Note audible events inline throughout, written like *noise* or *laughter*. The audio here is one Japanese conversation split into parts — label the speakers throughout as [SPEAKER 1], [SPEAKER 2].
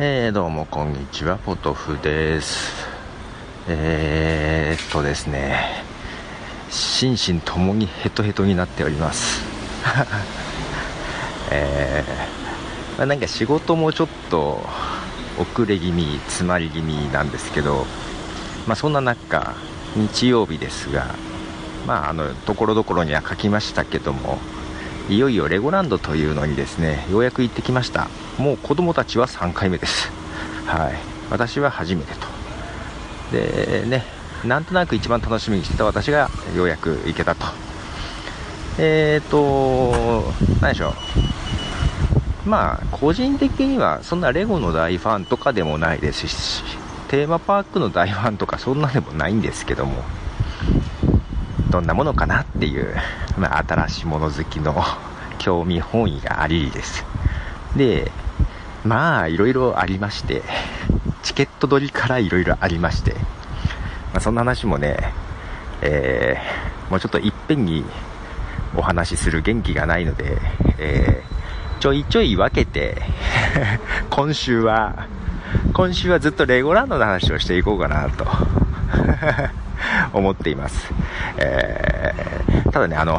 [SPEAKER 1] えー、どうもこんにちはポトフです。えー、っとですね心身ともにヘトヘトになっております。*laughs* えー、まあ、なんか仕事もちょっと遅れ気味詰まり気味なんですけどまあそんな中日曜日ですがまああのところどころには書きましたけどもいよいよレゴランドというのにですねようやく行ってきました。もう子供たちは3回目です。はい。私は初めてと。でねなんとなく一番楽しみにしてた私がようやく行けたと。えっ、ー、と何でしょう。まあ個人的にはそんなレゴの大ファンとかでもないですしテーマパークの大ファンとかそんなでもないんですけども。どんなものかなっていう、まあ、新しいもの好きの *laughs* 興味本位がありですでまあいろいろありましてチケット取りからいろいろありまして、まあ、そんな話もね、えー、もうちょっといっぺんにお話しする元気がないので、えー、ちょいちょい分けて *laughs* 今週は今週はずっとレゴランドの話をしていこうかなと *laughs* 思っています。えー、ただね、あの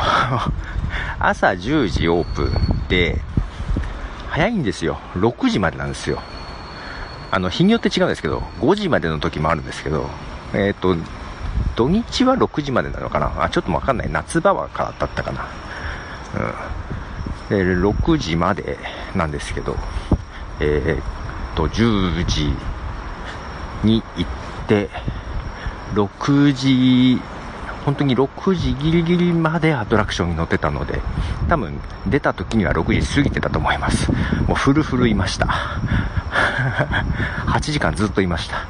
[SPEAKER 1] *laughs* 朝10時オープンで、早いんですよ。6時までなんですよ。あの、日によって違うんですけど、5時までの時もあるんですけど、えっ、ー、と、土日は6時までなのかなあ、ちょっとわかんない。夏場はからだったかな。うん。6時までなんですけど、えっ、と、10時に行って、6時、本当に6時ギリギリまでアトラクションに乗ってたので、多分出た時には6時過ぎてたと思います。もうフルフルいました。8時間ずっといました。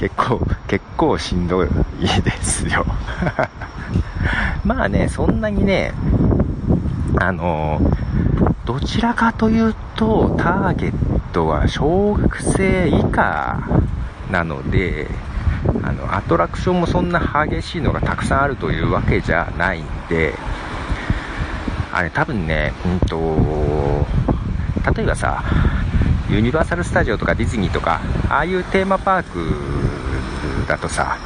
[SPEAKER 1] 結構、結構しんどいですよ。まあね、そんなにね、あの、どちらかというと、ターゲットは小学生以下なので、あの、アトラクションもそんな激しいのがたくさんあるというわけじゃないんで、あれ多分ね、うんと、例えばさ、ユニバーサル・スタジオとかディズニーとか、ああいうテーマパークだとさ、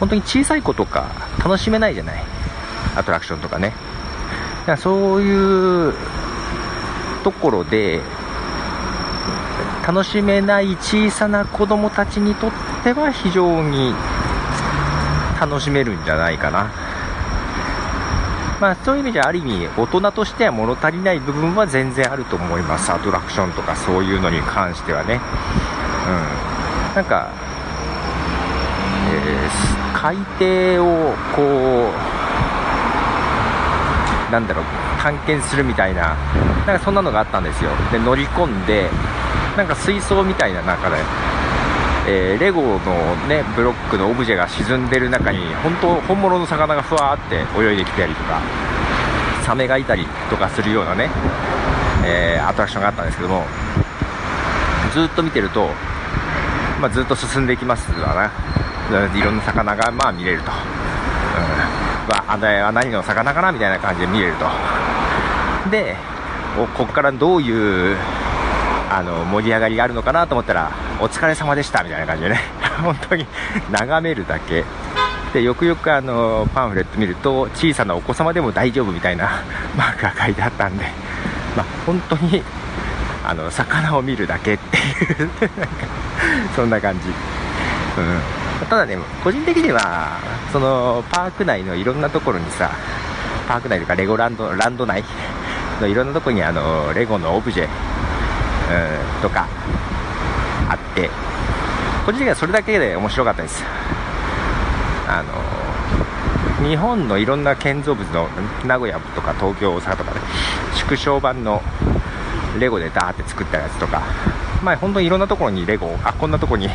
[SPEAKER 1] 本当に小さい子とか楽しめないじゃない？アトラクションとかね。だからそういうところで、楽しめない小さな子供たちにとっては非常に楽しめるんじゃないかな。まあそういう意味じゃある意味大人としては物足りない部分は全然あると思います。アトラクションとかそういうのに関してはね。うん。なんか、えー、海底をこう、なんだろう、探検するみたいな、なんかそんなのがあったんですよ。で、乗り込んで、なんか水槽みたいな中で、えー、レゴのね、ブロックのオブジェが沈んでる中に、本当、本物の魚がふわーって泳いできたりとか、サメがいたりとかするようなね、えー、アトラクションがあったんですけども、ずっと見てると、まあ、ずっと進んでいきますわな。いろんな魚がまあ見れると。うん。まあ、あれは何の魚かな？みたいな感じで見れると。で、ここからどういうあの盛り上がりがあるのかなと思ったらお疲れ様でしたみたいな感じでね。*laughs* 本当に眺めるだけ。でよくよくあのパンフレット見ると小さなお子様でも大丈夫みたいな *laughs* マークが書いてあったんで、まあ、本当にあの魚を見るだけっていうそんな感じ、うん、ただね個人的にはそのパーク内のいろんなところにさパーク内とかレゴランドランド内のいろんなところにあのレゴのオブジェうん、とかあって個人的にはそれだけで面白かったです。あの日本のいろんな建造物の名古屋とか東京大阪とかで、縮小版のレゴでダーって作ったやつとかまあ本当にいろんなところにレゴあこんなとこに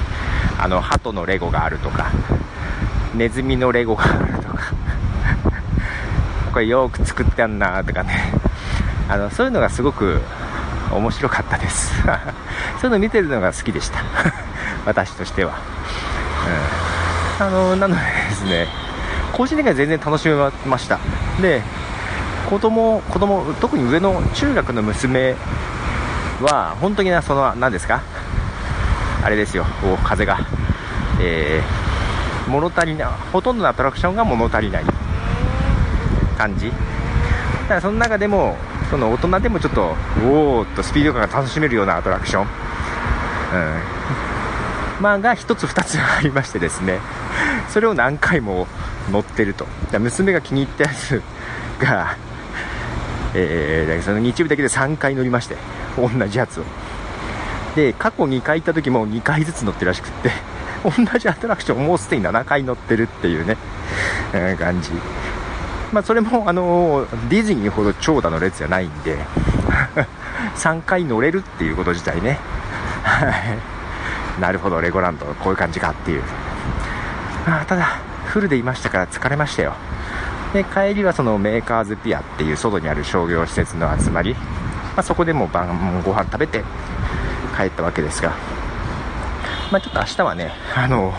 [SPEAKER 1] あの鳩のレゴがあるとかネズミのレゴがあるとかこれよく作ってあんなとかね。あのそういうのがすごく面白かったです。*laughs* そういうの見てるのが好きでした。*laughs* 私としては、うん、あのなのでですね個人的には全然楽しめました。で子供子供特に上の中学の娘は本当にその何ですか？あれですよ。風がえー、物足りなほとんどのアトラクションが物足りない感じ。だからその中でもその大人でもちょっとおおっとスピード感が楽しめるようなアトラクション、うん。まあ、が1つ2つありましてですね。それを何回も乗ってると。娘が気に入ったやつが、えー、その日曜日だけで3回乗りまして同じやつを。で過去2回行った時も2回ずつ乗ってるらしくって同じアトラクションもうすでに7回乗ってるっていうね、うん、感じ。まあ、それもあのディズニーほど長蛇の列じゃないんで *laughs* 3回乗れるっていうこと自体ね。なるほどレゴランドこういう感じかっていう。あただフルでいましたから疲れましたよ。で帰りはそのメーカーズピアっていう外にある商業施設の集まり、まあ、そこでも晩ご飯食べて帰ったわけですが。まあ、ちょっと明日はね、あの、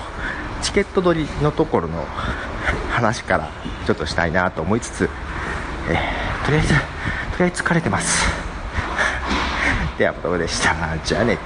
[SPEAKER 1] チケット取りのところの話からちょっとしたいなと思いつつ、えー、とりあえず、とりあえず疲れてます。では、またでした。じゃあね。